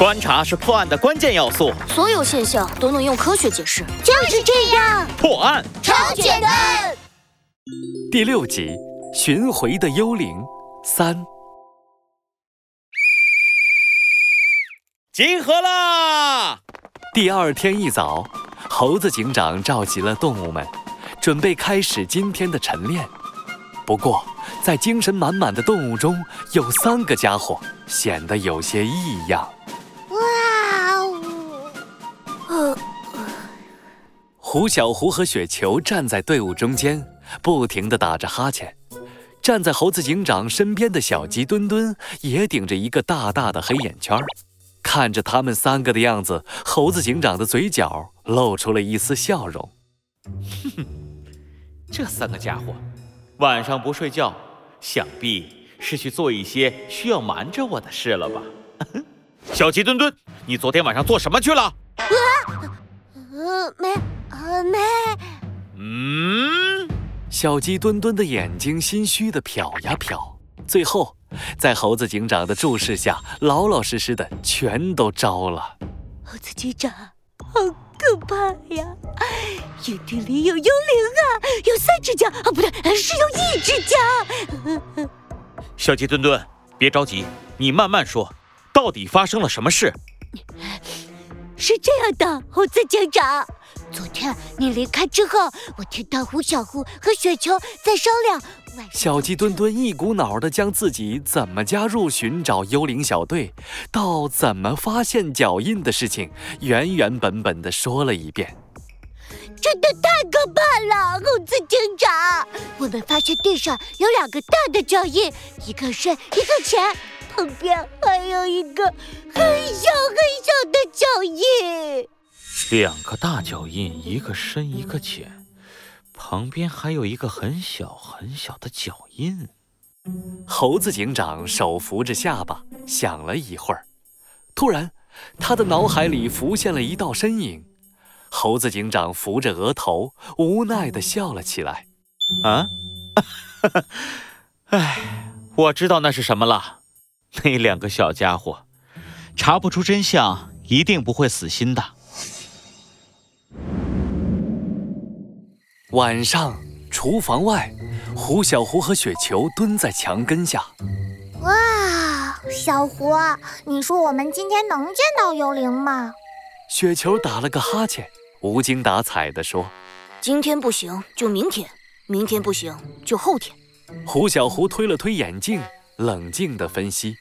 观察是破案的关键要素，所有现象都能用科学解释。就是这样，破案超简单。第六集《寻回的幽灵》三，集合啦！第二天一早，猴子警长召集了动物们，准备开始今天的晨练。不过，在精神满满的动物中，有三个家伙显得有些异样。胡小胡和雪球站在队伍中间，不停地打着哈欠。站在猴子警长身边的小鸡墩墩也顶着一个大大的黑眼圈儿。看着他们三个的样子，猴子警长的嘴角露出了一丝笑容。哼哼这三个家伙晚上不睡觉，想必是去做一些需要瞒着我的事了吧？小鸡墩墩，你昨天晚上做什么去了？啊呃，没，呃，没。嗯，小鸡墩墩的眼睛心虚的瞟呀瞟，最后在猴子警长的注视下，老老实实的全都招了。猴子警长，好可怕呀！营地里有幽灵啊，有三只脚啊，不对，是有一只脚。小鸡墩墩，别着急，你慢慢说，到底发生了什么事？是这样的，猴子警长，昨天你离开之后，我听到胡小胡和雪球在商量。小鸡墩墩一股脑的将自己怎么加入寻找幽灵小队，到怎么发现脚印的事情，原原本本的说了一遍。真的太可怕了，猴子警长！我们发现地上有两个大的脚印，一个深，一个浅，旁边还有一个很小很小的脚印。两个大脚印，一个深一个浅，旁边还有一个很小很小的脚印。猴子警长手扶着下巴，想了一会儿，突然，他的脑海里浮现了一道身影。猴子警长扶着额头，无奈地笑了起来。啊，哈哈哎，我知道那是什么了。那两个小家伙，查不出真相，一定不会死心的。晚上，厨房外，胡小胡和雪球蹲在墙根下。哇，小胡，你说我们今天能见到幽灵吗？雪球打了个哈欠，无精打采地说今天不行就明天，明天不行就后天。：“胡小胡推了推眼镜，冷静地分析。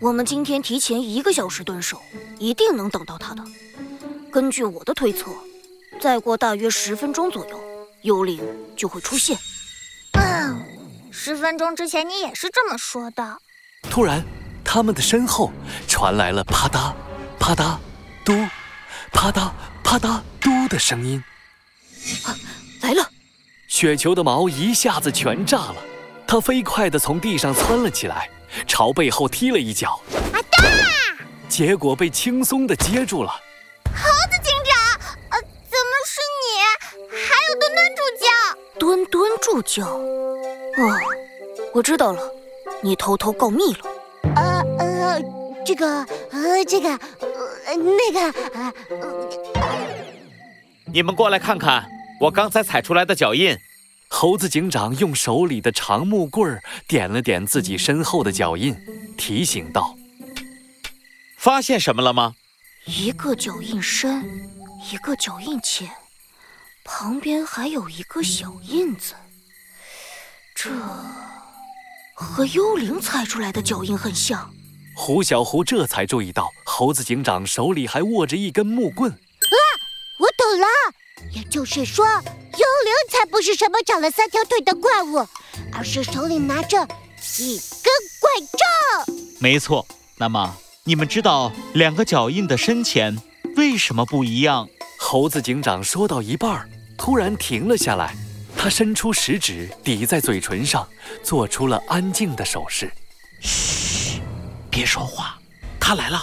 我们今天提前一个小时蹲守，一定能等到他的。根据我的推测，再过大约十分钟左右，幽灵就会出现。嗯，十分钟之前你也是这么说的。突然，他们的身后传来了啪嗒、啪嗒、嘟、啪嗒、啪嗒、嘟的声音。啊来了，雪球的毛一下子全炸了，它飞快地从地上窜了起来，朝背后踢了一脚，啊哒！结果被轻松地接住了。墩墩助教。哦，我知道了，你偷偷告密了。呃呃，这个呃这个呃那个你们过来看看，我刚才踩出来的脚印。猴子警长用手里的长木棍儿点了点自己身后的脚印，提醒道发现什么了吗？一个脚印深，一个脚印浅，旁边还有一个小印子。这和幽灵踩出来的脚印很像。：“胡小胡这才注意到，猴子警长手里还握着一根木棍。啊我懂了，也就是说，幽灵才不是什么长了三条腿的怪物，而是手里拿着一根拐杖。没错。那么你们知道两个脚印的深浅为什么不一样？猴子警长说到一半儿，突然停了下来，他伸出食指抵在嘴唇上，做出了安静的手势。嘘别说话，他来了。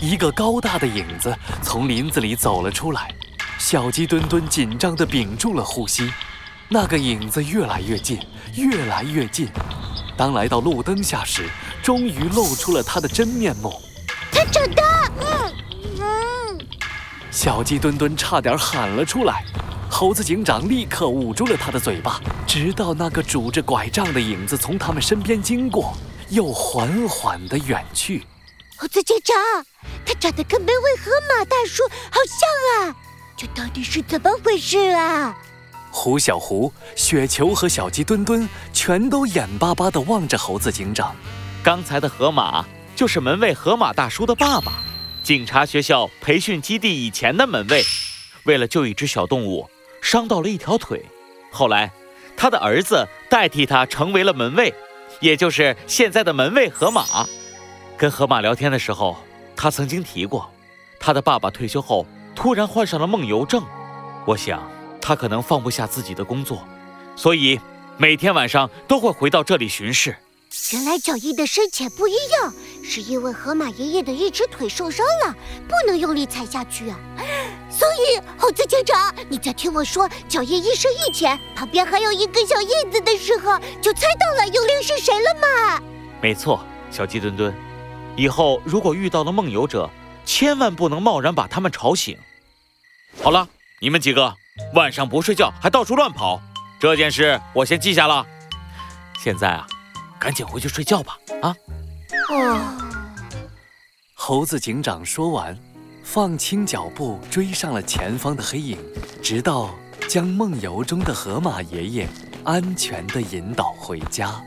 一个高大的影子从林子里走了出来，小鸡墩墩紧张地屏住了呼吸。那个影子越来越近，越来越近。当来到路灯下时，终于露出了他的真面目。他长大，嗯嗯小鸡墩墩差点喊了出来，猴子警长立刻捂住了他的嘴巴，直到那个拄着拐杖的影子从他们身边经过，又缓缓地远去。猴子警长，他长得跟门卫河马大叔好像啊，这到底是怎么回事啊？胡小胡、雪球和小鸡墩墩全都眼巴巴地望着猴子警长。刚才的河马就是门卫河马大叔的爸爸。警察学校培训基地以前的门卫，为了救一只小动物，伤到了一条腿。后来，他的儿子代替他成为了门卫，也就是现在的门卫河马。跟河马聊天的时候，他曾经提过，他的爸爸退休后突然患上了梦游症。我想，他可能放不下自己的工作，所以每天晚上都会回到这里巡视。原来脚印的深浅不一样，是因为河马爷爷的一只腿受伤了，不能用力踩下去啊。所以，猴子警长，你在听我说脚印一深一浅，旁边还有一个小印子的时候，就猜到了幽灵是谁了吗？没错，小鸡墩墩，以后如果遇到了梦游者，千万不能贸然把他们吵醒。好了，你们几个晚上不睡觉还到处乱跑，这件事我先记下了。现在啊。赶紧回去睡觉吧！啊！哦。猴子警长说完，放轻脚步追上了前方的黑影，直到将梦游中的河马爷爷安全地引导回家。